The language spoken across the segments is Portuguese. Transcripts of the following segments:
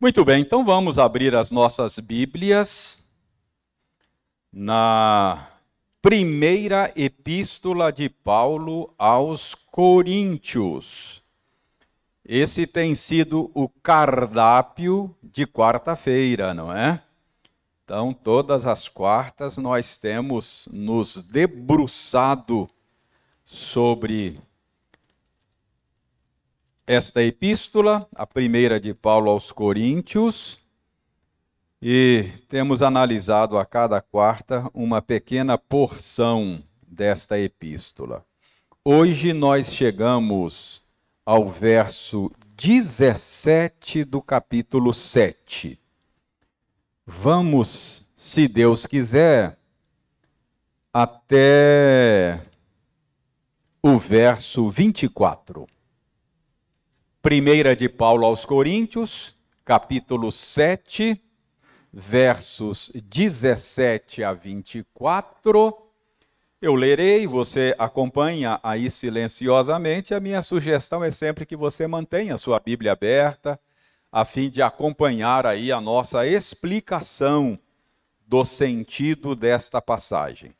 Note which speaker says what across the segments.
Speaker 1: Muito bem, então vamos abrir as nossas Bíblias na primeira epístola de Paulo aos Coríntios. Esse tem sido o cardápio de quarta-feira, não é? Então, todas as quartas nós temos nos debruçado sobre esta epístola, a primeira de Paulo aos Coríntios, e temos analisado a cada quarta uma pequena porção desta epístola. Hoje nós chegamos ao verso 17 do capítulo 7. Vamos, se Deus quiser, até o verso 24. Primeira de Paulo aos Coríntios, capítulo 7, versos 17 a 24. Eu lerei, você acompanha aí silenciosamente. A minha sugestão é sempre que você mantenha a sua Bíblia aberta, a fim de acompanhar aí a nossa explicação do sentido desta passagem.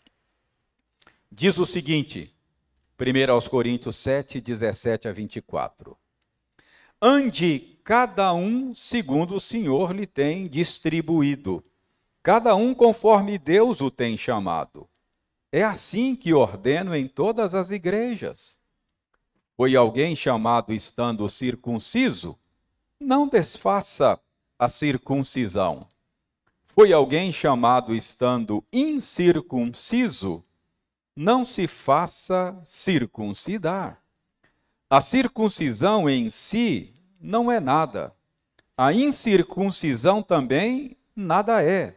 Speaker 1: Diz o seguinte, 1 aos Coríntios 7, 17 a 24. Ande cada um segundo o Senhor lhe tem distribuído, cada um conforme Deus o tem chamado. É assim que ordeno em todas as igrejas. Foi alguém chamado estando circunciso? Não desfaça a circuncisão. Foi alguém chamado estando incircunciso? Não se faça circuncidar. A circuncisão em si não é nada. A incircuncisão também nada é.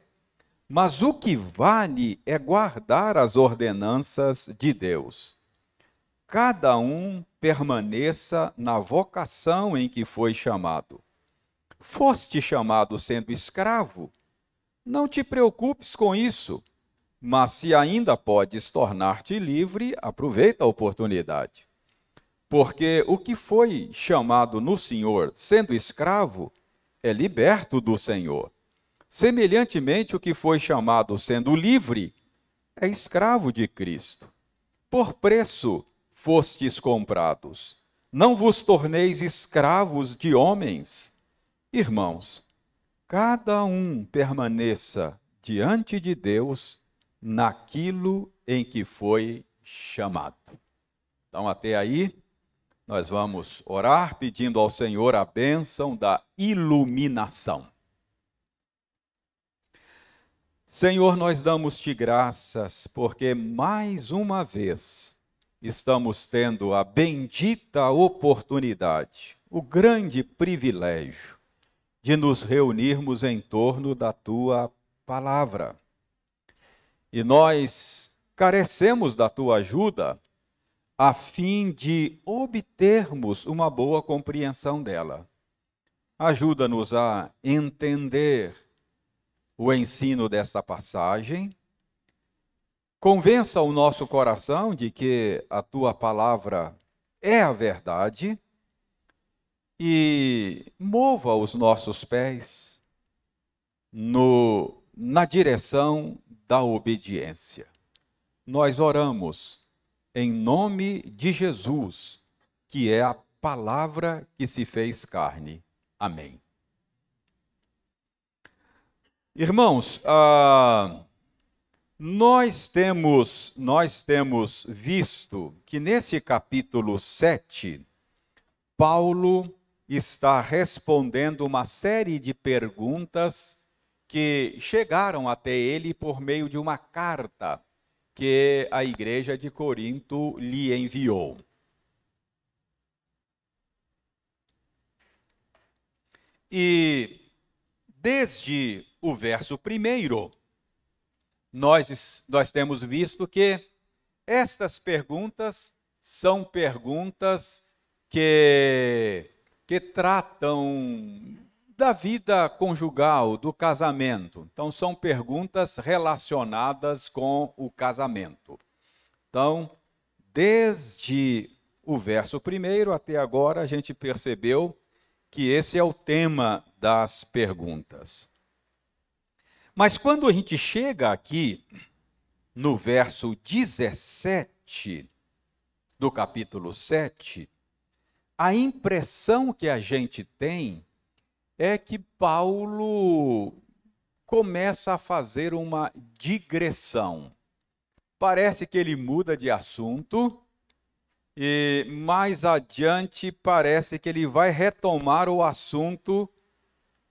Speaker 1: Mas o que vale é guardar as ordenanças de Deus. Cada um permaneça na vocação em que foi chamado. Foste chamado sendo escravo? Não te preocupes com isso, mas se ainda podes tornar-te livre, aproveita a oportunidade. Porque o que foi chamado no Senhor sendo escravo é liberto do Senhor. Semelhantemente, o que foi chamado sendo livre é escravo de Cristo. Por preço fostes comprados. Não vos torneis escravos de homens. Irmãos, cada um permaneça diante de Deus naquilo em que foi chamado. Então, até aí, nós vamos orar pedindo ao Senhor a bênção da iluminação. Senhor, nós damos-te graças porque mais uma vez estamos tendo a bendita oportunidade, o grande privilégio de nos reunirmos em torno da tua palavra. E nós carecemos da tua ajuda a fim de obtermos uma boa compreensão dela. Ajuda-nos a entender o ensino desta passagem. Convença o nosso coração de que a tua palavra é a verdade e mova os nossos pés no, na direção da obediência. Nós oramos em nome de Jesus, que é a palavra que se fez carne. Amém. Irmãos, ah, nós temos nós temos visto que nesse capítulo 7, Paulo está respondendo uma série de perguntas que chegaram até ele por meio de uma carta que a igreja de Corinto lhe enviou. E desde o verso primeiro, nós, nós temos visto que estas perguntas são perguntas que, que tratam da vida conjugal, do casamento. Então, são perguntas relacionadas com o casamento. Então, desde o verso primeiro até agora, a gente percebeu que esse é o tema das perguntas. Mas quando a gente chega aqui no verso 17 do capítulo 7, a impressão que a gente tem é que Paulo começa a fazer uma digressão. Parece que ele muda de assunto e mais adiante parece que ele vai retomar o assunto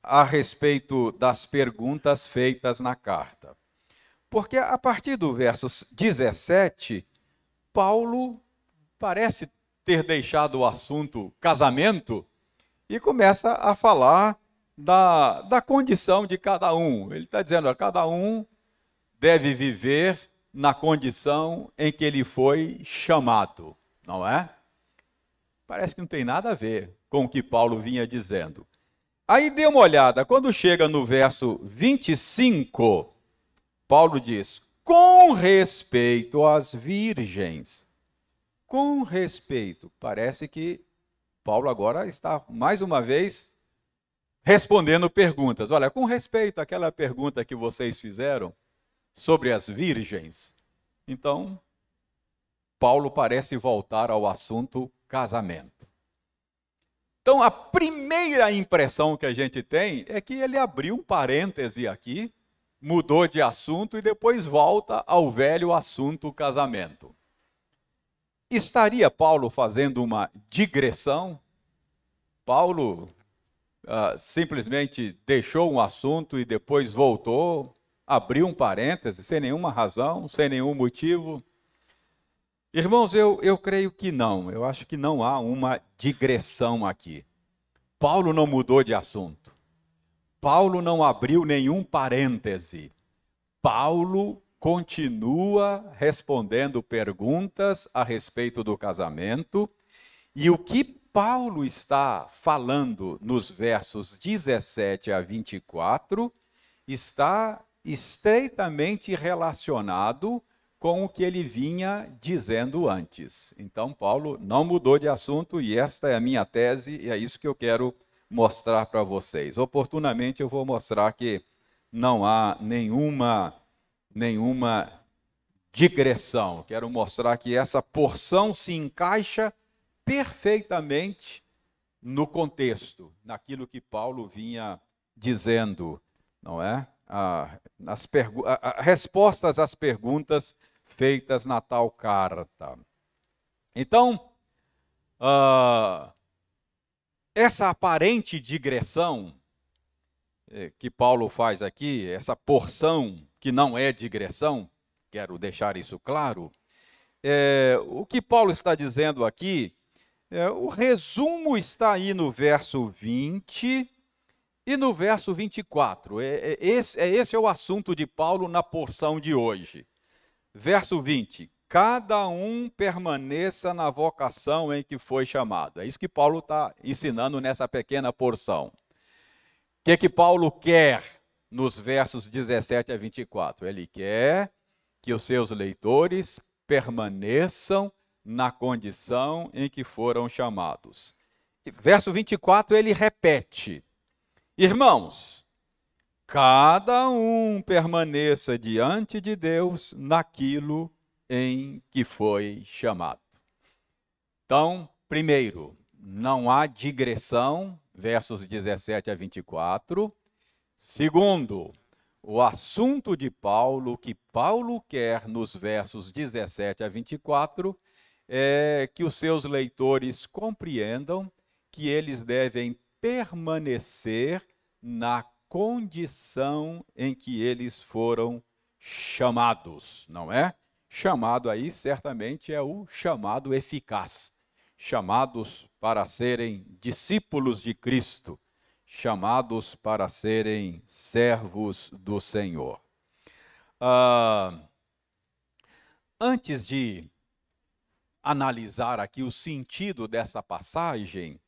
Speaker 1: a respeito das perguntas feitas na carta. Porque a partir do verso 17, Paulo parece ter deixado o assunto casamento e começa a falar da, da condição de cada um. Ele está dizendo: a cada um deve viver na condição em que ele foi chamado não é? Parece que não tem nada a ver com o que Paulo vinha dizendo. Aí dê uma olhada, quando chega no verso 25, Paulo diz: com respeito às virgens. Com respeito. Parece que Paulo agora está mais uma vez respondendo perguntas. Olha, com respeito àquela pergunta que vocês fizeram sobre as virgens. Então, Paulo parece voltar ao assunto casamento. Então, a primeira impressão que a gente tem é que ele abriu um parêntese aqui, mudou de assunto e depois volta ao velho assunto casamento. Estaria Paulo fazendo uma digressão? Paulo uh, simplesmente deixou um assunto e depois voltou, abriu um parêntese sem nenhuma razão, sem nenhum motivo? Irmãos, eu, eu creio que não. Eu acho que não há uma digressão aqui. Paulo não mudou de assunto. Paulo não abriu nenhum parêntese. Paulo continua respondendo perguntas a respeito do casamento. E o que Paulo está falando nos versos 17 a 24 está estreitamente relacionado com o que ele vinha dizendo antes. Então, Paulo não mudou de assunto e esta é a minha tese e é isso que eu quero mostrar para vocês. Oportunamente eu vou mostrar que não há nenhuma nenhuma digressão. Quero mostrar que essa porção se encaixa perfeitamente no contexto, naquilo que Paulo vinha dizendo, não é? as respostas às perguntas feitas na tal carta. Então, uh, essa aparente digressão eh, que Paulo faz aqui, essa porção que não é digressão, quero deixar isso claro, é, o que Paulo está dizendo aqui, é, o resumo está aí no verso 20 e no verso 24. É, é, esse, é, esse é o assunto de Paulo na porção de hoje. Verso 20: Cada um permaneça na vocação em que foi chamado. É isso que Paulo está ensinando nessa pequena porção. O que, que Paulo quer nos versos 17 a 24? Ele quer que os seus leitores permaneçam na condição em que foram chamados. Verso 24 ele repete: Irmãos, cada um permaneça diante de Deus naquilo em que foi chamado. Então, primeiro, não há digressão, versos 17 a 24. Segundo, o assunto de Paulo, que Paulo quer nos versos 17 a 24, é que os seus leitores compreendam que eles devem permanecer na condição em que eles foram chamados, não é? Chamado aí certamente é o chamado eficaz. Chamados para serem discípulos de Cristo, chamados para serem servos do Senhor. Ah, antes de analisar aqui o sentido dessa passagem,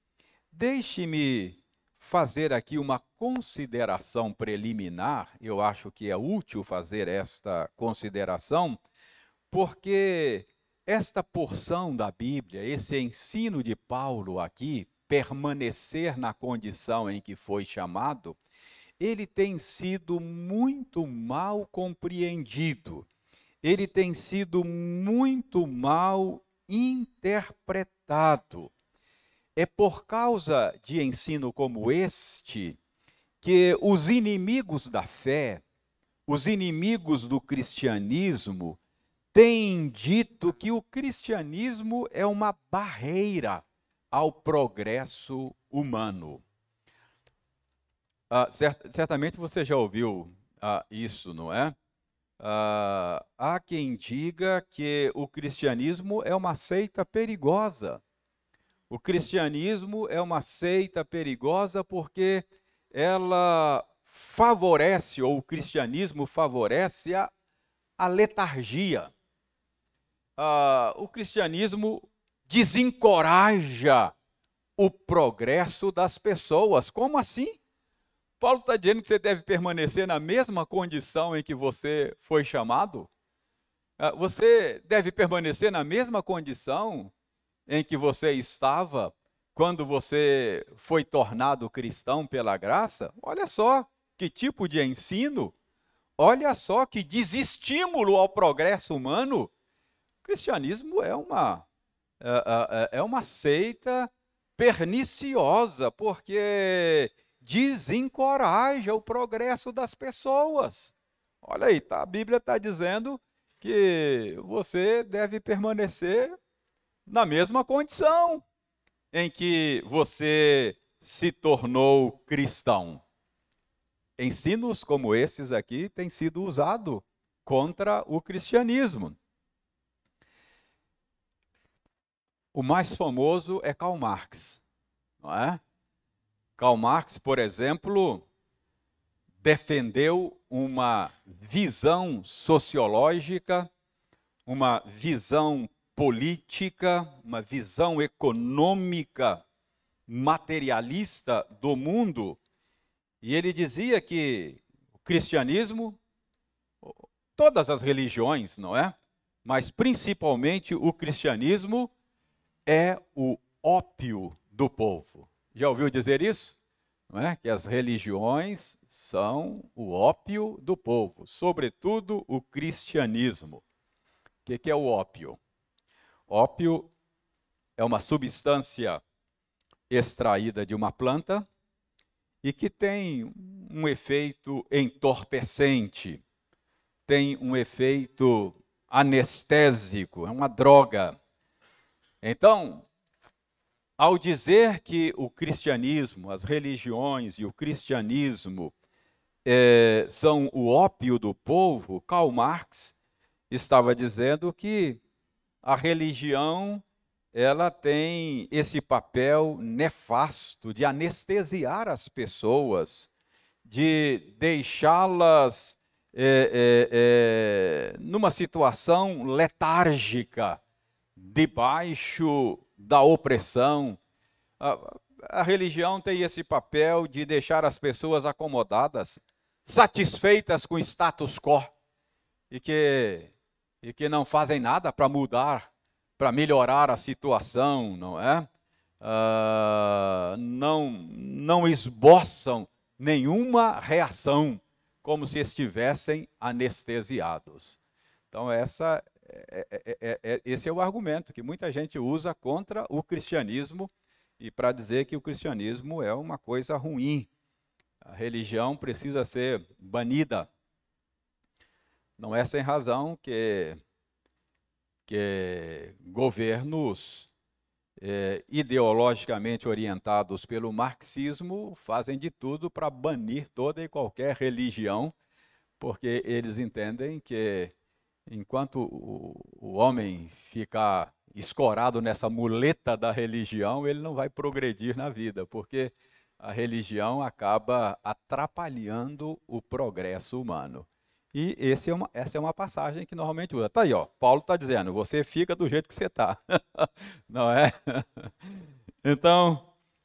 Speaker 1: deixe-me fazer aqui uma consideração preliminar, eu acho que é útil fazer esta consideração, porque esta porção da Bíblia, esse ensino de Paulo aqui, permanecer na condição em que foi chamado, ele tem sido muito mal compreendido, ele tem sido muito mal interpretado. É por causa de ensino como este que os inimigos da fé, os inimigos do cristianismo, têm dito que o cristianismo é uma barreira ao progresso humano. Ah, cert certamente você já ouviu ah, isso, não é? Ah, há quem diga que o cristianismo é uma seita perigosa. O cristianismo é uma seita perigosa porque ela favorece, ou o cristianismo favorece a, a letargia. Ah, o cristianismo desencoraja o progresso das pessoas. Como assim? Paulo está dizendo que você deve permanecer na mesma condição em que você foi chamado? Ah, você deve permanecer na mesma condição em que você estava quando você foi tornado cristão pela graça? Olha só que tipo de ensino, olha só que desestímulo ao progresso humano. O cristianismo é uma, é, é, é uma seita perniciosa, porque desencoraja o progresso das pessoas. Olha aí, tá, a Bíblia está dizendo que você deve permanecer na mesma condição em que você se tornou cristão. Ensinos como esses aqui têm sido usados contra o cristianismo. O mais famoso é Karl Marx, não é? Karl Marx, por exemplo, defendeu uma visão sociológica, uma visão política, uma visão econômica materialista do mundo, e ele dizia que o cristianismo, todas as religiões, não é? Mas principalmente o cristianismo é o ópio do povo. Já ouviu dizer isso? Não é? Que as religiões são o ópio do povo, sobretudo o cristianismo. O que é o ópio? Ópio é uma substância extraída de uma planta e que tem um efeito entorpecente, tem um efeito anestésico, é uma droga. Então, ao dizer que o cristianismo, as religiões e o cristianismo é, são o ópio do povo, Karl Marx estava dizendo que a religião ela tem esse papel nefasto de anestesiar as pessoas, de deixá-las é, é, é, numa situação letárgica, debaixo da opressão. A, a religião tem esse papel de deixar as pessoas acomodadas, satisfeitas com o status quo e que, e que não fazem nada para mudar, para melhorar a situação, não é? Uh, não, não esboçam nenhuma reação, como se estivessem anestesiados. Então, essa esse é o argumento que muita gente usa contra o cristianismo e para dizer que o cristianismo é uma coisa ruim. A religião precisa ser banida. Não é sem razão que, que governos é, ideologicamente orientados pelo marxismo fazem de tudo para banir toda e qualquer religião, porque eles entendem que enquanto o, o homem ficar escorado nessa muleta da religião, ele não vai progredir na vida, porque a religião acaba atrapalhando o progresso humano. E é uma, essa é uma passagem que normalmente usa. Está aí, ó, Paulo está dizendo, você fica do jeito que você está. não é? então,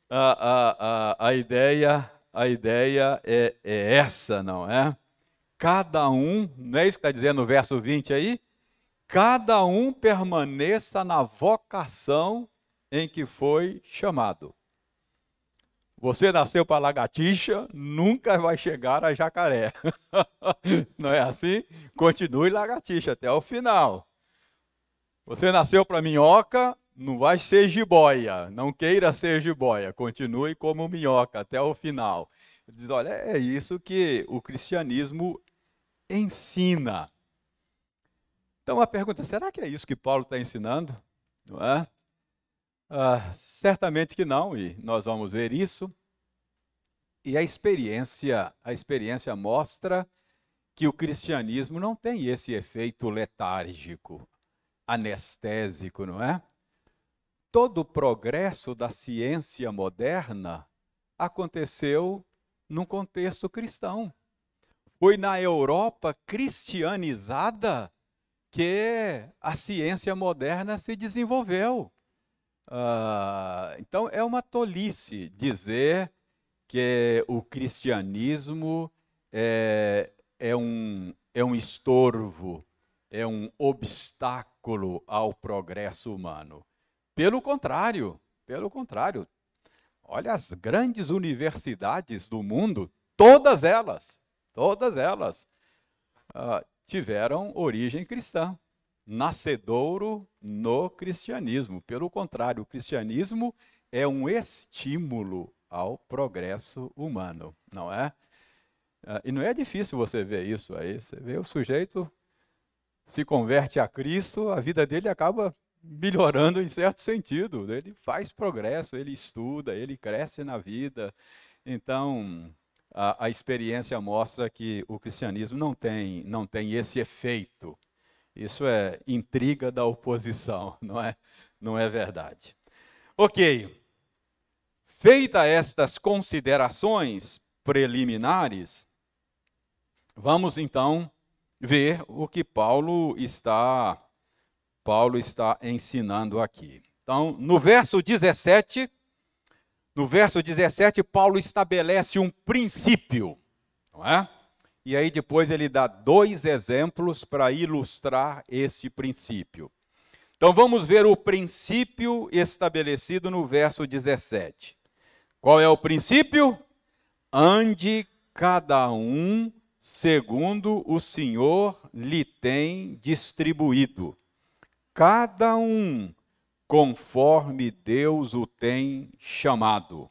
Speaker 1: a, a, a, a, ideia, a ideia é, é essa, não é? Cada um, não é isso que está dizendo no verso 20 aí? Cada um permaneça na vocação em que foi chamado. Você nasceu para lagartixa, nunca vai chegar a jacaré. Não é assim? Continue lagartixa até o final. Você nasceu para minhoca, não vai ser jiboia. Não queira ser jiboia. Continue como minhoca até o final. Ele diz: olha, é isso que o cristianismo ensina. Então a pergunta: será que é isso que Paulo está ensinando? Não é? Ah, certamente que não, e nós vamos ver isso. E a experiência, a experiência mostra que o cristianismo não tem esse efeito letárgico, anestésico, não é? Todo o progresso da ciência moderna aconteceu num contexto cristão. Foi na Europa cristianizada que a ciência moderna se desenvolveu. Uh, então é uma tolice dizer que o cristianismo é, é, um, é um estorvo, é um obstáculo ao progresso humano. Pelo contrário, pelo contrário, olha as grandes universidades do mundo, todas elas, todas elas uh, tiveram origem cristã nascedouro no cristianismo. Pelo contrário, o cristianismo é um estímulo ao progresso humano, não é? Ah, e não é difícil você ver isso aí. Você vê o sujeito se converte a Cristo, a vida dele acaba melhorando em certo sentido. Ele faz progresso, ele estuda, ele cresce na vida. Então, a, a experiência mostra que o cristianismo não tem, não tem esse efeito isso é intriga da oposição, não é? Não é verdade. Ok. Feita estas considerações preliminares, vamos então ver o que Paulo está Paulo está ensinando aqui. Então, no verso 17, no verso 17, Paulo estabelece um princípio, não é? E aí depois ele dá dois exemplos para ilustrar este princípio. Então vamos ver o princípio estabelecido no verso 17. Qual é o princípio? Ande cada um segundo o Senhor lhe tem distribuído. Cada um conforme Deus o tem chamado.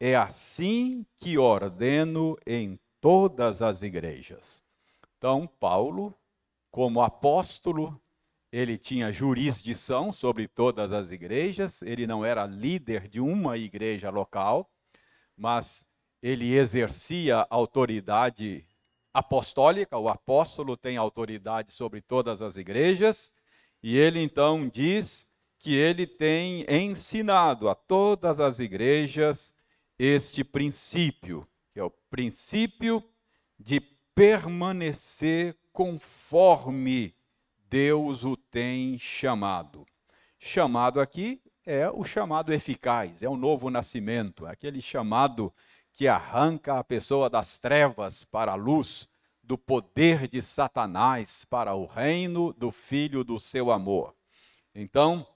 Speaker 1: É assim que ordeno em todas as igrejas. Então, Paulo, como apóstolo, ele tinha jurisdição sobre todas as igrejas, ele não era líder de uma igreja local, mas ele exercia autoridade apostólica, o apóstolo tem autoridade sobre todas as igrejas, e ele então diz que ele tem ensinado a todas as igrejas este princípio que é o princípio de permanecer conforme Deus o tem chamado. Chamado aqui é o chamado eficaz, é o novo nascimento, é aquele chamado que arranca a pessoa das trevas para a luz, do poder de Satanás para o reino do Filho do seu amor. Então,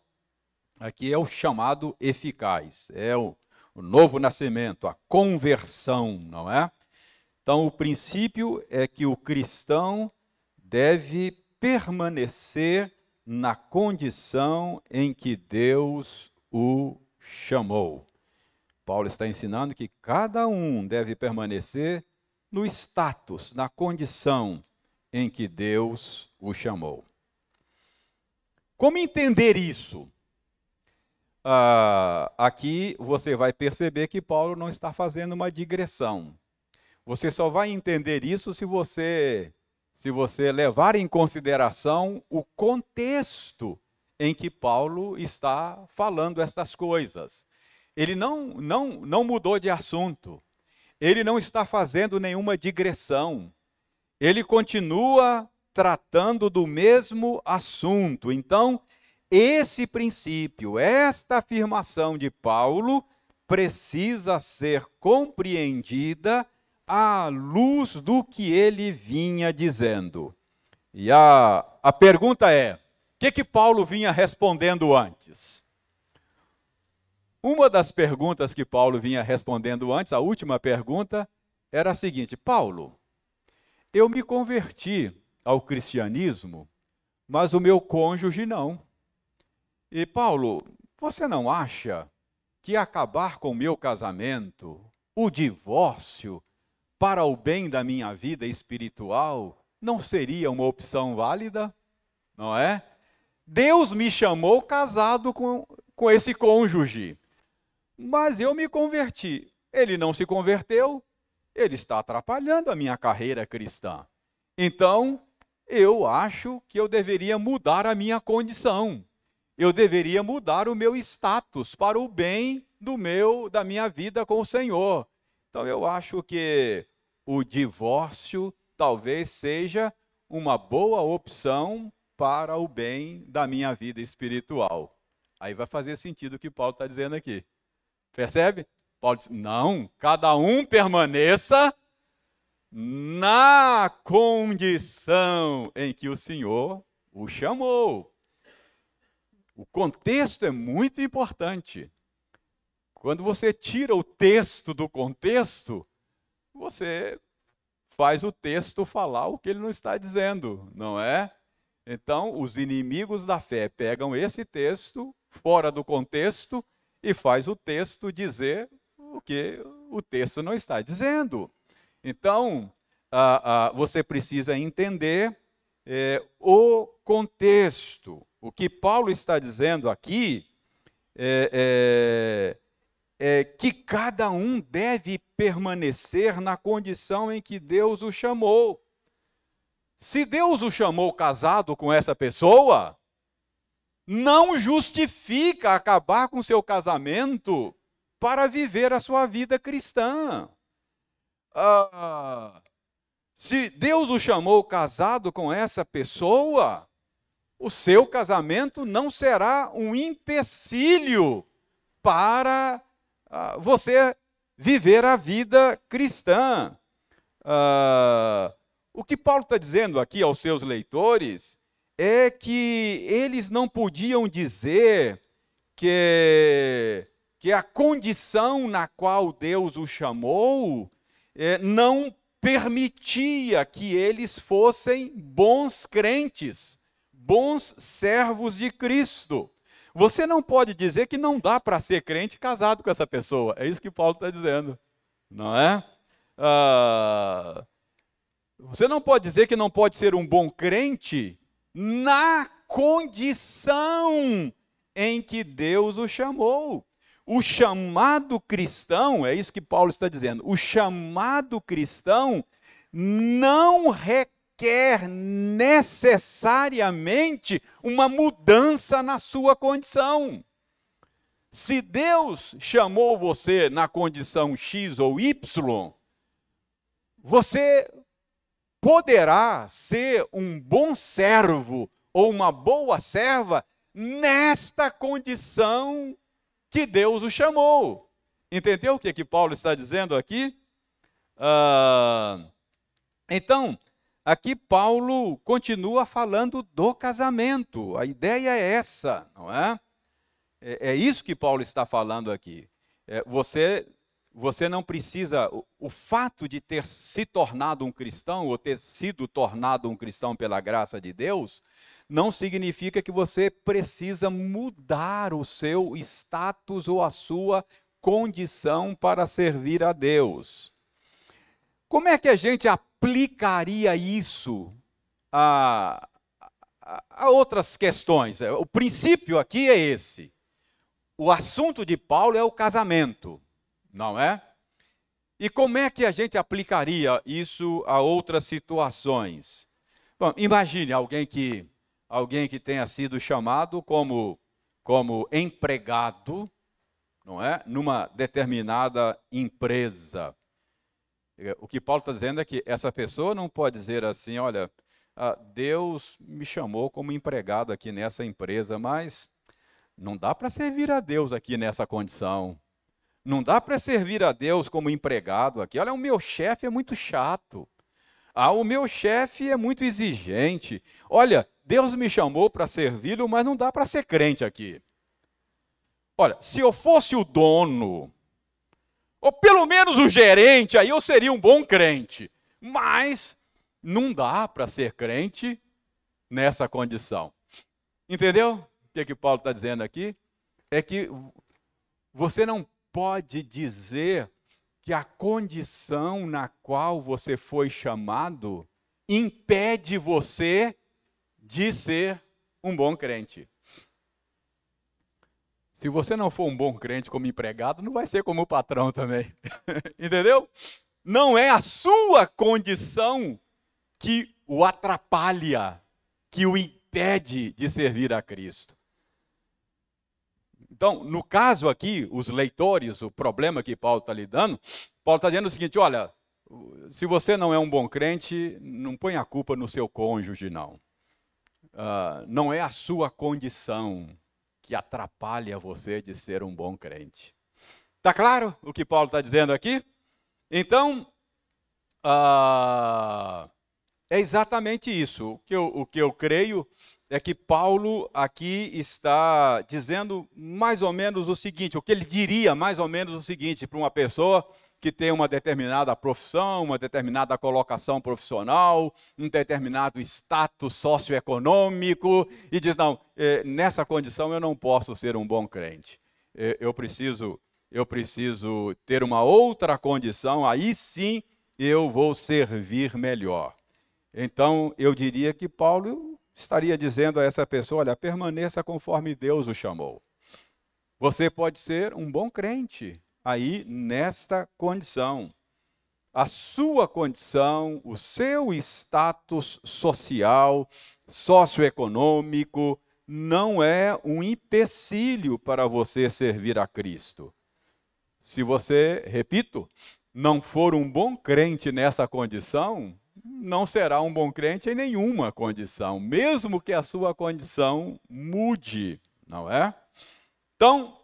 Speaker 1: aqui é o chamado eficaz, é o o novo nascimento, a conversão, não é? Então, o princípio é que o cristão deve permanecer na condição em que Deus o chamou. Paulo está ensinando que cada um deve permanecer no status, na condição em que Deus o chamou. Como entender isso? Ah, aqui você vai perceber que Paulo não está fazendo uma digressão. Você só vai entender isso se você se você levar em consideração o contexto em que Paulo está falando estas coisas. Ele não, não, não mudou de assunto. Ele não está fazendo nenhuma digressão. Ele continua tratando do mesmo assunto. Então, esse princípio, esta afirmação de Paulo, precisa ser compreendida à luz do que ele vinha dizendo. E a, a pergunta é: o que, que Paulo vinha respondendo antes? Uma das perguntas que Paulo vinha respondendo antes, a última pergunta, era a seguinte: Paulo, eu me converti ao cristianismo, mas o meu cônjuge não. E Paulo, você não acha que acabar com o meu casamento, o divórcio, para o bem da minha vida espiritual, não seria uma opção válida? Não é? Deus me chamou casado com, com esse cônjuge, mas eu me converti. Ele não se converteu, ele está atrapalhando a minha carreira cristã. Então, eu acho que eu deveria mudar a minha condição eu deveria mudar o meu status para o bem do meu da minha vida com o Senhor. Então eu acho que o divórcio talvez seja uma boa opção para o bem da minha vida espiritual. Aí vai fazer sentido o que Paulo está dizendo aqui. Percebe? Paulo diz: não, cada um permaneça na condição em que o Senhor o chamou. O contexto é muito importante. Quando você tira o texto do contexto, você faz o texto falar o que ele não está dizendo, não é? Então, os inimigos da fé pegam esse texto fora do contexto e faz o texto dizer o que o texto não está dizendo. Então, ah, ah, você precisa entender é, o contexto. O que Paulo está dizendo aqui é, é, é que cada um deve permanecer na condição em que Deus o chamou. Se Deus o chamou casado com essa pessoa, não justifica acabar com seu casamento para viver a sua vida cristã. Ah, se Deus o chamou casado com essa pessoa, o seu casamento não será um empecilho para uh, você viver a vida cristã. Uh, o que Paulo está dizendo aqui aos seus leitores é que eles não podiam dizer que, que a condição na qual Deus o chamou eh, não permitia que eles fossem bons crentes bons servos de Cristo. Você não pode dizer que não dá para ser crente casado com essa pessoa. É isso que Paulo está dizendo, não é? Ah, você não pode dizer que não pode ser um bom crente na condição em que Deus o chamou. O chamado cristão, é isso que Paulo está dizendo, o chamado cristão não requer requer necessariamente uma mudança na sua condição. Se Deus chamou você na condição X ou Y, você poderá ser um bom servo ou uma boa serva nesta condição que Deus o chamou. Entendeu o que, que Paulo está dizendo aqui? Ah, então, Aqui Paulo continua falando do casamento. A ideia é essa, não é? É, é isso que Paulo está falando aqui. É, você, você não precisa. O, o fato de ter se tornado um cristão ou ter sido tornado um cristão pela graça de Deus não significa que você precisa mudar o seu status ou a sua condição para servir a Deus. Como é que a gente aplicaria isso a, a, a outras questões? O princípio aqui é esse. O assunto de Paulo é o casamento, não é? E como é que a gente aplicaria isso a outras situações? Bom, imagine alguém que alguém que tenha sido chamado como como empregado, não é, numa determinada empresa. É, o que Paulo está dizendo é que essa pessoa não pode dizer assim: olha, ah, Deus me chamou como empregado aqui nessa empresa, mas não dá para servir a Deus aqui nessa condição. Não dá para servir a Deus como empregado aqui. Olha, o meu chefe é muito chato. Ah, o meu chefe é muito exigente. Olha, Deus me chamou para servi-lo, mas não dá para ser crente aqui. Olha, se eu fosse o dono, ou pelo menos o gerente, aí eu seria um bom crente. Mas não dá para ser crente nessa condição. Entendeu? O que, é que Paulo está dizendo aqui? É que você não pode dizer que a condição na qual você foi chamado impede você de ser um bom crente. Se você não for um bom crente como empregado, não vai ser como patrão também. Entendeu? Não é a sua condição que o atrapalha, que o impede de servir a Cristo. Então, no caso aqui, os leitores, o problema que Paulo está lidando, Paulo está dizendo o seguinte: olha, se você não é um bom crente, não põe a culpa no seu cônjuge, não. Uh, não é a sua condição que atrapalha você de ser um bom crente. Está claro o que Paulo está dizendo aqui? Então, uh, é exatamente isso. O que, eu, o que eu creio é que Paulo aqui está dizendo mais ou menos o seguinte, o que ele diria mais ou menos o seguinte para uma pessoa que tem uma determinada profissão, uma determinada colocação profissional, um determinado status socioeconômico, e diz: não, eh, nessa condição eu não posso ser um bom crente. Eh, eu preciso, eu preciso ter uma outra condição, aí sim eu vou servir melhor. Então eu diria que Paulo estaria dizendo a essa pessoa: olha, permaneça conforme Deus o chamou. Você pode ser um bom crente, aí nesta condição. A sua condição, o seu status social, socioeconômico, não é um empecilho para você servir a Cristo. Se você, repito, não for um bom crente nessa condição, não será um bom crente em nenhuma condição, mesmo que a sua condição mude, não é? Então,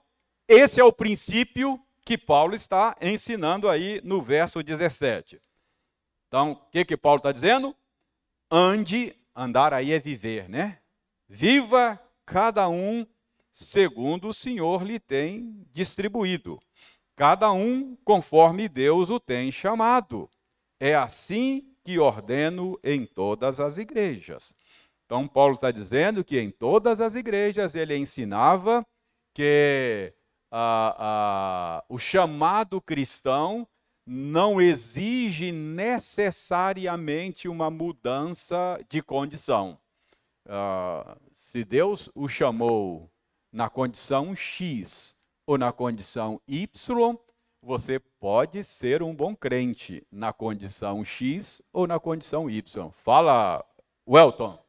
Speaker 1: esse é o princípio que Paulo está ensinando aí no verso 17. Então, o que, que Paulo está dizendo? Ande, andar aí é viver, né? Viva cada um segundo o Senhor lhe tem distribuído, cada um conforme Deus o tem chamado. É assim que ordeno em todas as igrejas. Então, Paulo está dizendo que em todas as igrejas ele ensinava que o chamado cristão não exige necessariamente uma mudança de condição. Uh, se Deus o chamou na condição X ou na condição Y, você pode ser um bom crente na condição X ou na condição Y. Fala, Welton.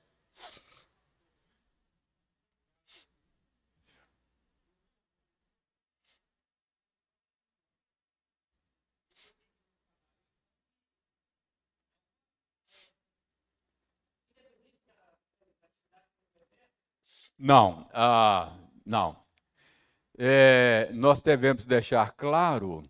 Speaker 1: Não, ah, não. É, nós devemos deixar claro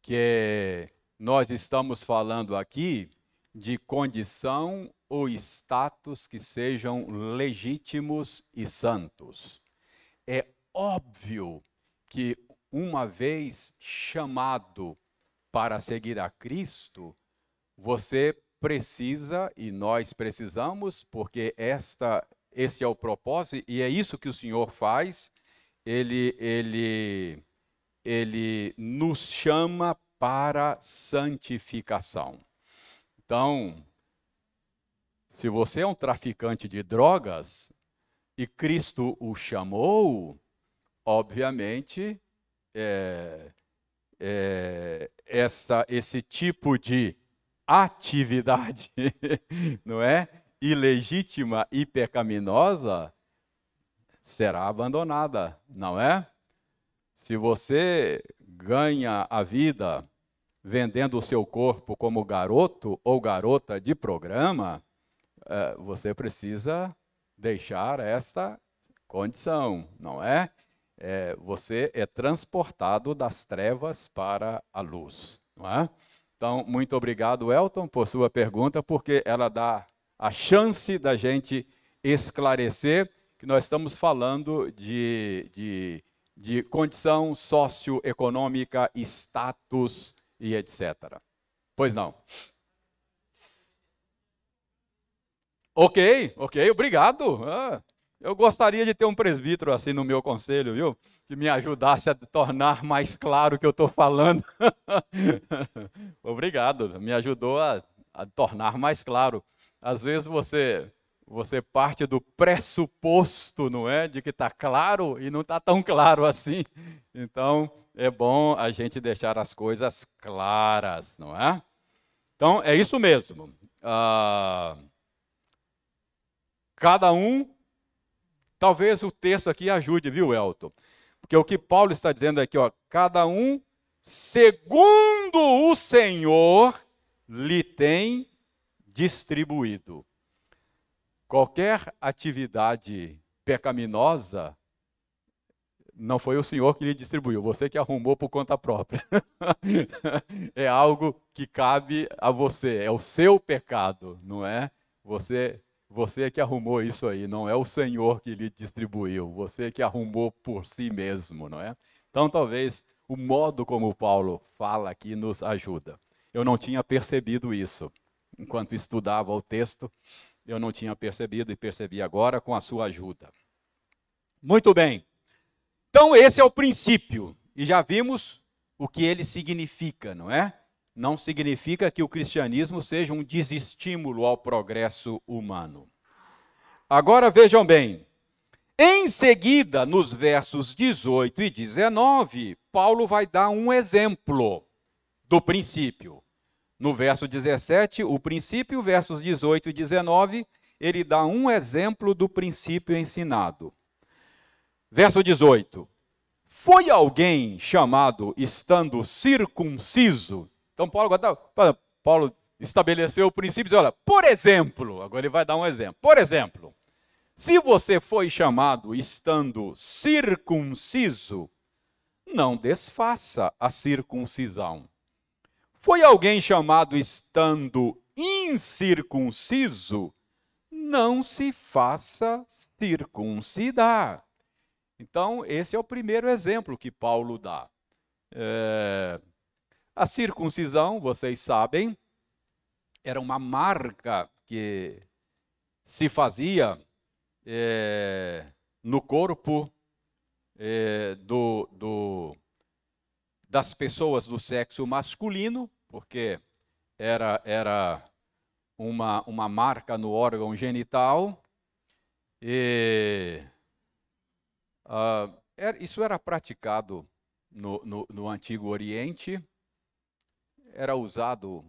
Speaker 1: que nós estamos falando aqui de condição ou status que sejam legítimos e santos. É óbvio que, uma vez chamado para seguir a Cristo, você precisa e nós precisamos, porque esta esse é o propósito e é isso que o Senhor faz. Ele, ele, ele nos chama para santificação. Então, se você é um traficante de drogas e Cristo o chamou, obviamente, é, é, essa, esse tipo de atividade, não é? Ilegítima e pecaminosa será abandonada, não é? Se você ganha a vida vendendo o seu corpo como garoto ou garota de programa, é, você precisa deixar essa condição, não é? é? Você é transportado das trevas para a luz, não é? Então, muito obrigado, Elton, por sua pergunta, porque ela dá a chance da gente esclarecer que nós estamos falando de, de, de condição socioeconômica, status e etc. Pois não. Ok, ok, obrigado. Ah, eu gostaria de ter um presbítero assim no meu conselho, viu? Que me ajudasse a tornar mais claro o que eu estou falando. obrigado, me ajudou a, a tornar mais claro. Às vezes você você parte do pressuposto, não é, de que está claro e não está tão claro assim. Então é bom a gente deixar as coisas claras, não é? Então é isso mesmo. Ah, Cada um, talvez o texto aqui ajude, viu, Elton? Porque o que Paulo está dizendo aqui, ó, cada um, segundo o Senhor, lhe tem distribuído. Qualquer atividade pecaminosa, não foi o Senhor que lhe distribuiu, você que arrumou por conta própria. é algo que cabe a você, é o seu pecado, não é? Você você é que arrumou isso aí, não é o Senhor que lhe distribuiu, você que arrumou por si mesmo, não é? Então, talvez o modo como Paulo fala aqui nos ajuda. Eu não tinha percebido isso. Enquanto estudava o texto, eu não tinha percebido e percebi agora com a sua ajuda. Muito bem. Então, esse é o princípio. E já vimos o que ele significa, não é? não significa que o cristianismo seja um desestímulo ao progresso humano. Agora vejam bem, em seguida, nos versos 18 e 19, Paulo vai dar um exemplo do princípio. No verso 17, o princípio, versos 18 e 19, ele dá um exemplo do princípio ensinado. Verso 18: Foi alguém chamado estando circunciso então Paulo, Paulo estabeleceu o princípio e olha, por exemplo, agora ele vai dar um exemplo. Por exemplo, se você foi chamado estando circunciso, não desfaça a circuncisão. Foi alguém chamado estando incircunciso, não se faça circuncidar. Então, esse é o primeiro exemplo que Paulo dá. É, a circuncisão, vocês sabem, era uma marca que se fazia é, no corpo é, do, do, das pessoas do sexo masculino, porque era, era uma, uma marca no órgão genital. E, uh, era, isso era praticado no, no, no Antigo Oriente era usado,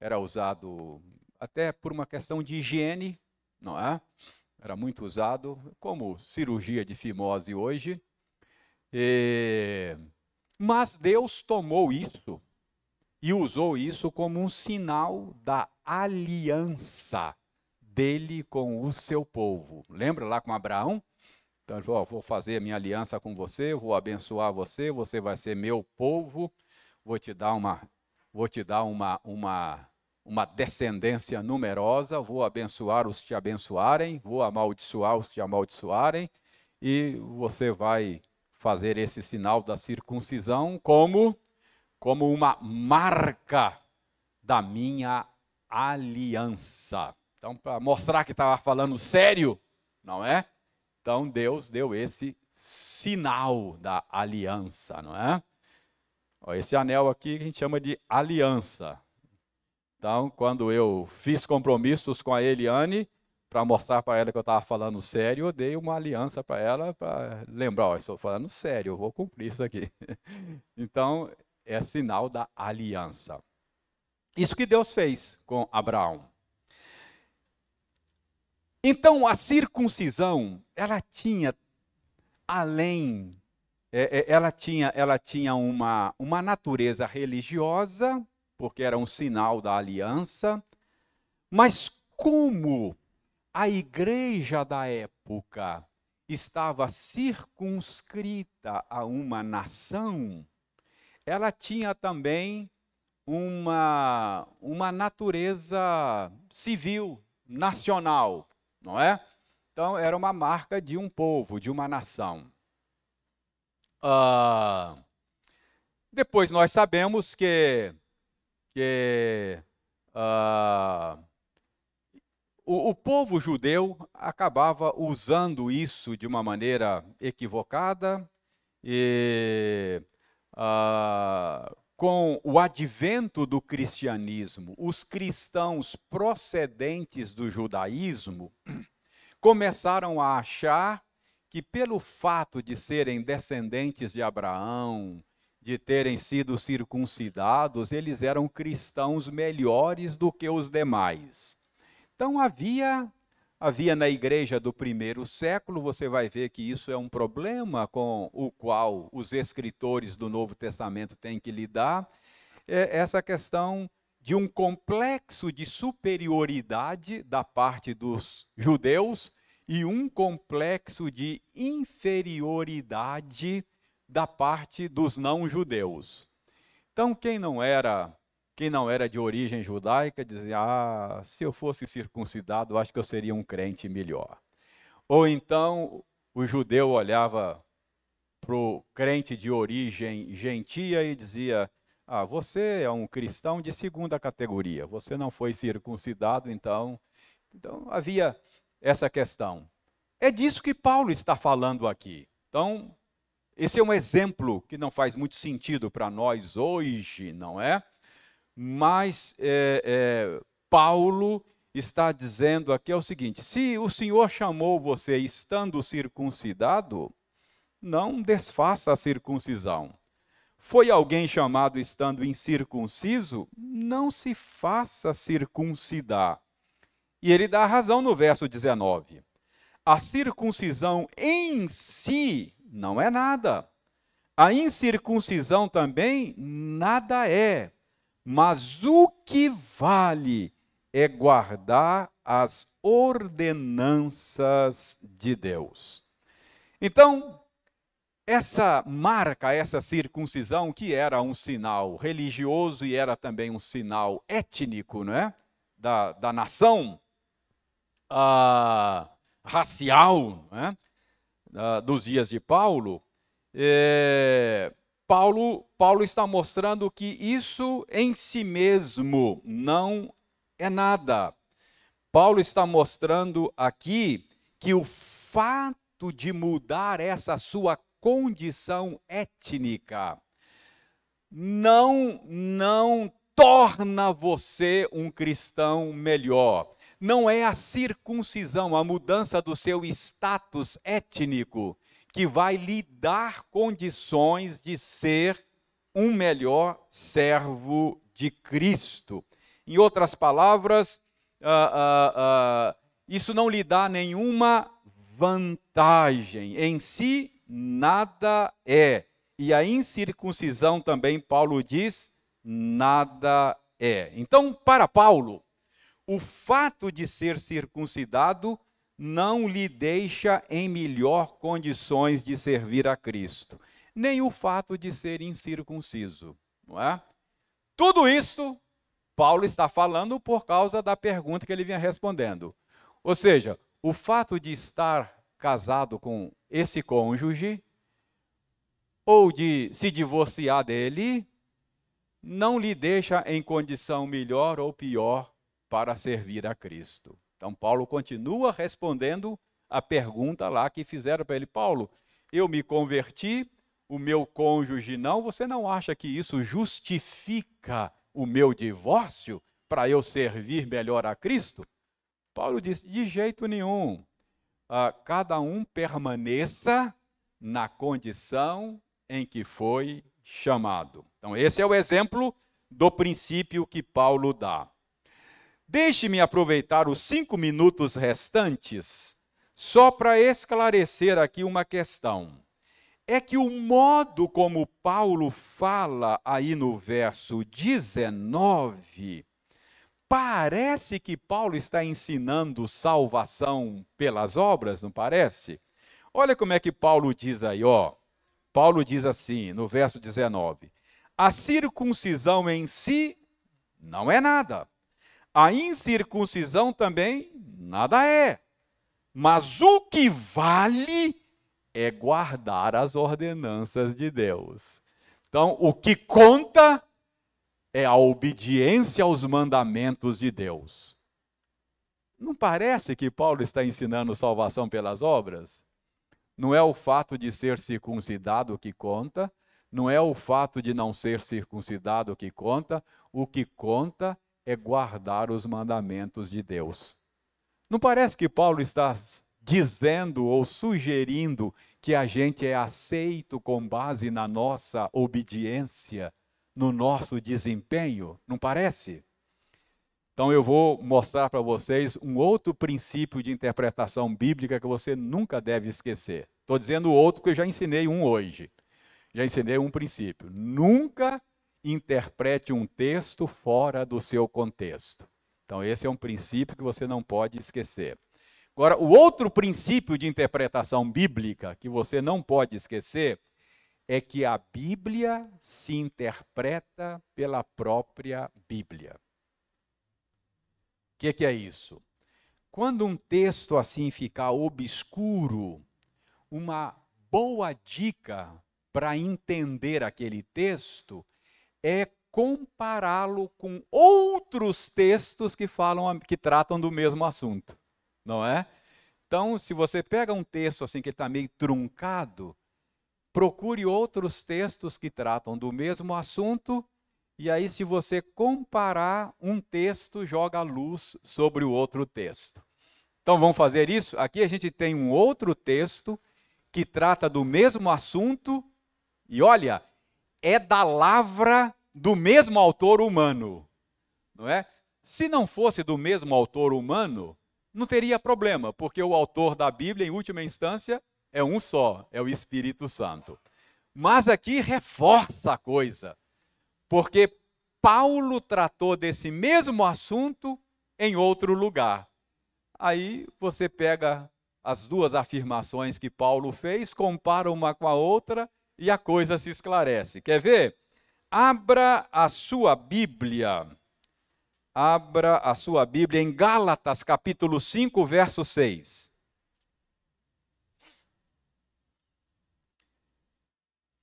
Speaker 1: era usado até por uma questão de higiene, não é? Era muito usado como cirurgia de fimose hoje. E... Mas Deus tomou isso e usou isso como um sinal da aliança dele com o seu povo. Lembra lá com Abraão? Então, vou fazer a minha aliança com você, vou abençoar você, você vai ser meu povo, vou te dar uma vou te dar uma, uma, uma descendência numerosa, vou abençoar os que te abençoarem, vou amaldiçoar os que te amaldiçoarem, e você vai fazer esse sinal da circuncisão como, como uma marca da minha aliança. Então, para mostrar que estava falando sério, não é? Então, Deus deu esse sinal da aliança, não é? Esse anel aqui a gente chama de aliança. Então, quando eu fiz compromissos com a Eliane, para mostrar para ela que eu estava falando sério, eu dei uma aliança para ela para lembrar, ó, estou falando sério, eu vou cumprir isso aqui. Então, é sinal da aliança. Isso que Deus fez com Abraão. Então, a circuncisão, ela tinha, além é, é, ela tinha, ela tinha uma, uma natureza religiosa, porque era um sinal da aliança, mas como a igreja da época estava circunscrita a uma nação, ela tinha também uma, uma natureza civil, nacional, não é? Então, era uma marca de um povo, de uma nação. Uh, depois nós sabemos que, que uh, o, o, povo judeu acabava usando isso de uma maneira equivocada e uh, com o advento do cristianismo, os cristãos procedentes do judaísmo começaram a achar que, pelo fato de serem descendentes de Abraão, de terem sido circuncidados, eles eram cristãos melhores do que os demais. Então havia havia na igreja do primeiro século, você vai ver que isso é um problema com o qual os escritores do Novo Testamento têm que lidar, é essa questão de um complexo de superioridade da parte dos judeus e um complexo de inferioridade da parte dos não judeus. Então, quem não era quem não era de origem judaica dizia: Ah, se eu fosse circuncidado, acho que eu seria um crente melhor. Ou então o judeu olhava para o crente de origem gentia e dizia: Ah, você é um cristão de segunda categoria, você não foi circuncidado, então. Então havia essa questão. É disso que Paulo está falando aqui. Então, esse é um exemplo que não faz muito sentido para nós hoje, não é? Mas é, é, Paulo está dizendo aqui é o seguinte: se o Senhor chamou você estando circuncidado, não desfaça a circuncisão. Foi alguém chamado estando incircunciso? Não se faça circuncidar. E ele dá razão no verso 19. A circuncisão em si não é nada. A incircuncisão também nada é. Mas o que vale é guardar as ordenanças de Deus. Então, essa marca, essa circuncisão, que era um sinal religioso e era também um sinal étnico, não é? Da, da nação racial, não é? Dos dias de Paulo, é, Paulo, Paulo está mostrando que isso em si mesmo não é nada. Paulo está mostrando aqui que o fato de mudar essa sua condição étnica não não torna você um cristão melhor. Não é a circuncisão, a mudança do seu status étnico que vai lhe dar condições de ser um melhor servo de Cristo. Em outras palavras, uh, uh, uh, isso não lhe dá nenhuma vantagem. Em si, nada é. E a incircuncisão também, Paulo diz, nada é. Então, para Paulo, o fato de ser circuncidado não lhe deixa em melhor condições de servir a Cristo, nem o fato de ser incircunciso, não é? Tudo isto Paulo está falando por causa da pergunta que ele vinha respondendo. Ou seja, o fato de estar casado com esse cônjuge ou de se divorciar dele não lhe deixa em condição melhor ou pior para servir a Cristo. Então, Paulo continua respondendo a pergunta lá que fizeram para ele: Paulo, eu me converti, o meu cônjuge não, você não acha que isso justifica o meu divórcio para eu servir melhor a Cristo? Paulo disse: de jeito nenhum. Uh, cada um permaneça na condição em que foi chamado. Então, esse é o exemplo do princípio que Paulo dá. Deixe-me aproveitar os cinco minutos restantes só para esclarecer aqui uma questão. É que o modo como Paulo fala aí no verso 19, parece que Paulo está ensinando salvação pelas obras, não parece? Olha como é que Paulo diz aí, ó. Paulo diz assim, no verso 19: A circuncisão em si não é nada a incircuncisão também nada é. Mas o que vale é guardar as ordenanças de Deus. Então, o que conta é a obediência aos mandamentos de Deus. Não parece que Paulo está ensinando salvação pelas obras? Não é o fato de ser circuncidado que conta, não é o fato de não ser circuncidado que conta, o que conta é guardar os mandamentos de Deus. Não parece que Paulo está dizendo ou sugerindo que a gente é aceito com base na nossa obediência, no nosso desempenho? Não parece? Então eu vou mostrar para vocês um outro princípio de interpretação bíblica que você nunca deve esquecer. Estou dizendo outro porque eu já ensinei um hoje já ensinei um princípio. Nunca interprete um texto fora do seu contexto. Então, esse é um princípio que você não pode esquecer. Agora, o outro princípio de interpretação bíblica que você não pode esquecer é que a Bíblia se interpreta pela própria Bíblia. O que, que, é isso? Quando um texto assim ficar obscuro, uma boa dica para entender aquele texto é compará-lo com outros textos que falam que tratam do mesmo assunto, não é? Então, se você pega um texto assim que está meio truncado, procure outros textos que tratam do mesmo assunto e aí, se você comparar um texto, joga luz sobre o outro texto. Então, vamos fazer isso? Aqui a gente tem um outro texto que trata do mesmo assunto e olha, é da lavra do mesmo autor humano, não é? Se não fosse do mesmo autor humano, não teria problema, porque o autor da Bíblia, em última instância, é um só, é o Espírito Santo. Mas aqui reforça a coisa, porque Paulo tratou desse mesmo assunto em outro lugar. Aí você pega as duas afirmações que Paulo fez, compara uma com a outra e a coisa se esclarece. Quer ver? Abra a sua Bíblia. Abra a sua Bíblia em Gálatas, capítulo 5, verso 6.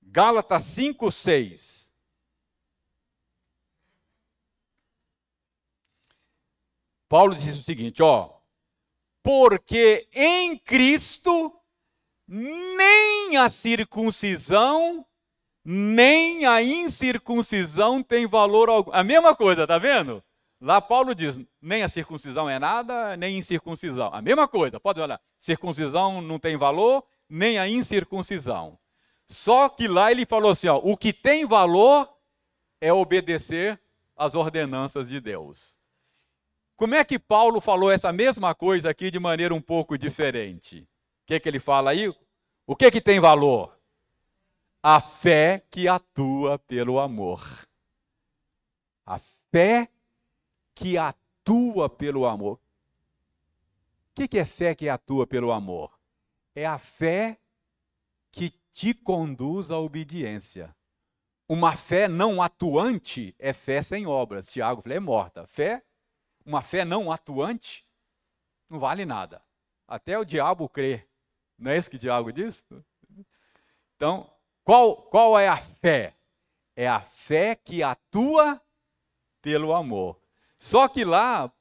Speaker 1: Gálatas 5, 6. Paulo diz o seguinte, ó: Porque em Cristo nem a circuncisão, nem a incircuncisão tem valor algum. A mesma coisa, tá vendo? Lá Paulo diz: nem a circuncisão é nada, nem incircuncisão. A mesma coisa, pode olhar. Circuncisão não tem valor, nem a incircuncisão. Só que lá ele falou assim: ó, o que tem valor é obedecer às ordenanças de Deus. Como é que Paulo falou essa mesma coisa aqui de maneira um pouco diferente? O que, que ele fala aí? O que, que tem valor? A fé que atua pelo amor. A fé que atua pelo amor. O que, que é fé que atua pelo amor? É a fé que te conduz à obediência. Uma fé não atuante é fé sem obras. Tiago falou, é morta. Fé, uma fé não atuante, não vale nada. Até o diabo crê não é isso que Tiago diz? Então, qual, qual é a fé? É a fé que atua pelo amor. Só que lá,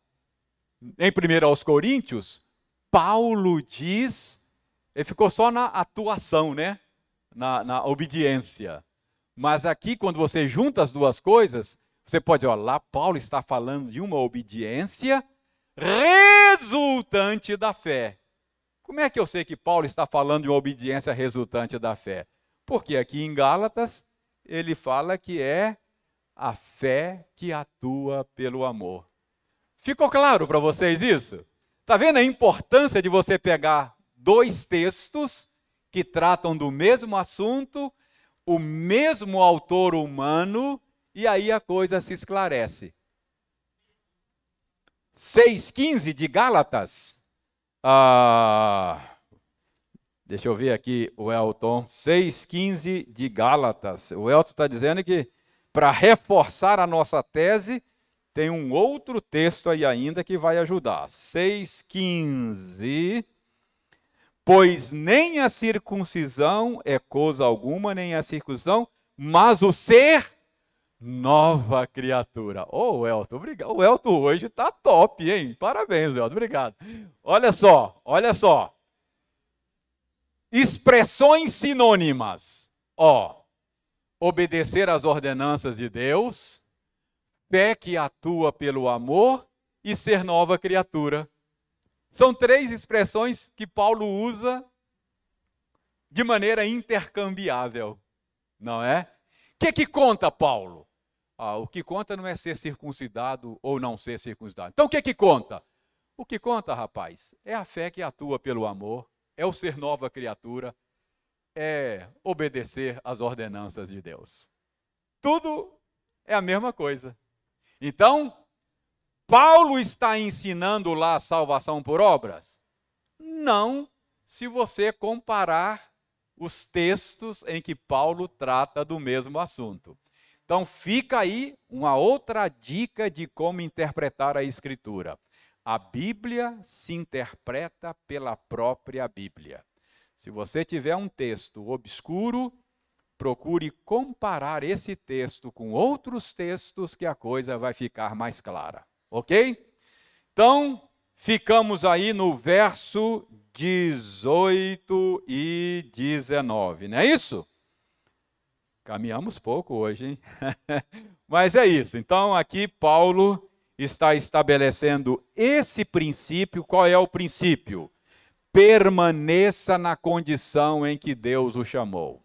Speaker 1: em 1 aos Coríntios, Paulo diz, ele ficou só na atuação, né? Na, na obediência. Mas aqui, quando você junta as duas coisas, você pode, olhar lá Paulo está falando de uma obediência resultante da fé. Como é que eu sei que Paulo está falando de uma obediência resultante da fé? Porque aqui em Gálatas ele fala que é a fé que atua pelo amor. Ficou claro para vocês isso? Está vendo a importância de você pegar dois textos que tratam do mesmo assunto, o mesmo autor humano, e aí a coisa se esclarece. 6,15 de Gálatas ah, deixa eu ver aqui o Elton. 6,15 de Gálatas. O Elton está dizendo que, para reforçar a nossa tese, tem um outro texto aí ainda que vai ajudar. 6,15. Pois nem a circuncisão é coisa alguma, nem a circuncisão, mas o ser nova criatura. Ô, oh, Elton, obrigado. O Elton hoje tá top, hein? Parabéns, Elton, obrigado. Olha só, olha só. Expressões sinônimas. Ó, obedecer às ordenanças de Deus, fé que atua pelo amor e ser nova criatura. São três expressões que Paulo usa de maneira intercambiável, não é? O que, que conta, Paulo? Ah, o que conta não é ser circuncidado ou não ser circuncidado. Então o que, que conta? O que conta, rapaz, é a fé que atua pelo amor, é o ser nova criatura, é obedecer às ordenanças de Deus. Tudo é a mesma coisa. Então, Paulo está ensinando lá a salvação por obras? Não, se você comparar os textos em que Paulo trata do mesmo assunto. Então, fica aí uma outra dica de como interpretar a Escritura. A Bíblia se interpreta pela própria Bíblia. Se você tiver um texto obscuro, procure comparar esse texto com outros textos que a coisa vai ficar mais clara. Ok? Então, ficamos aí no verso 18 e 19, não é isso? Caminhamos pouco hoje, hein? Mas é isso. Então, aqui Paulo está estabelecendo esse princípio. Qual é o princípio? Permaneça na condição em que Deus o chamou.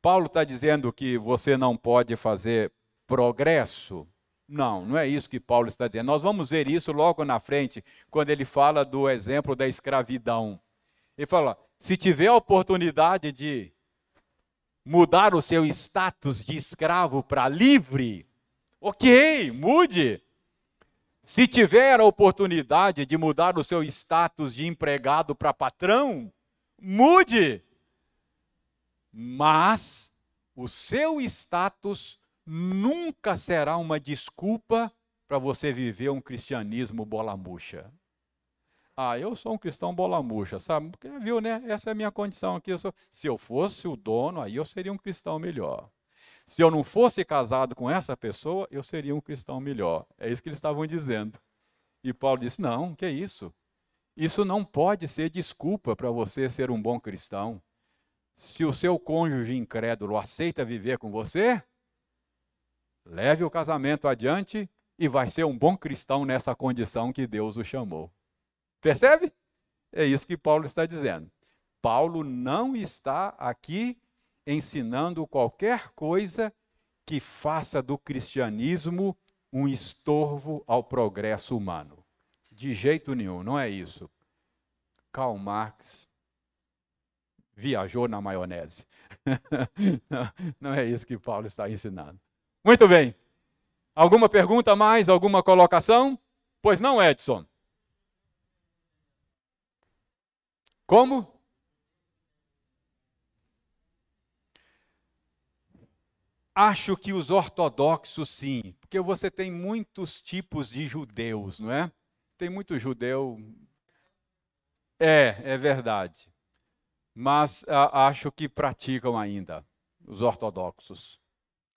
Speaker 1: Paulo está dizendo que você não pode fazer progresso? Não, não é isso que Paulo está dizendo. Nós vamos ver isso logo na frente, quando ele fala do exemplo da escravidão. Ele fala: se tiver a oportunidade de mudar o seu status de escravo para livre, ok, mude. Se tiver a oportunidade de mudar o seu status de empregado para patrão, mude mas o seu status nunca será uma desculpa para você viver um cristianismo bola murcha. Ah, eu sou um cristão bola murcha, sabe? Porque, viu, né? Essa é a minha condição aqui. Eu sou... Se eu fosse o dono, aí eu seria um cristão melhor. Se eu não fosse casado com essa pessoa, eu seria um cristão melhor. É isso que eles estavam dizendo. E Paulo disse: não, que é isso? Isso não pode ser desculpa para você ser um bom cristão se o seu cônjuge incrédulo aceita viver com você, leve o casamento adiante e vai ser um bom cristão nessa condição que Deus o chamou. Percebe? É isso que Paulo está dizendo. Paulo não está aqui ensinando qualquer coisa que faça do cristianismo um estorvo ao progresso humano. De jeito nenhum, não é isso. Karl Marx viajou na maionese. não, é isso que Paulo está ensinando. Muito bem. Alguma pergunta mais? Alguma colocação? Pois não, Edson. Como? Acho que os ortodoxos sim, porque você tem muitos tipos de judeus, não é? Tem muito judeu. É, é verdade mas ah, acho que praticam ainda, os ortodoxos.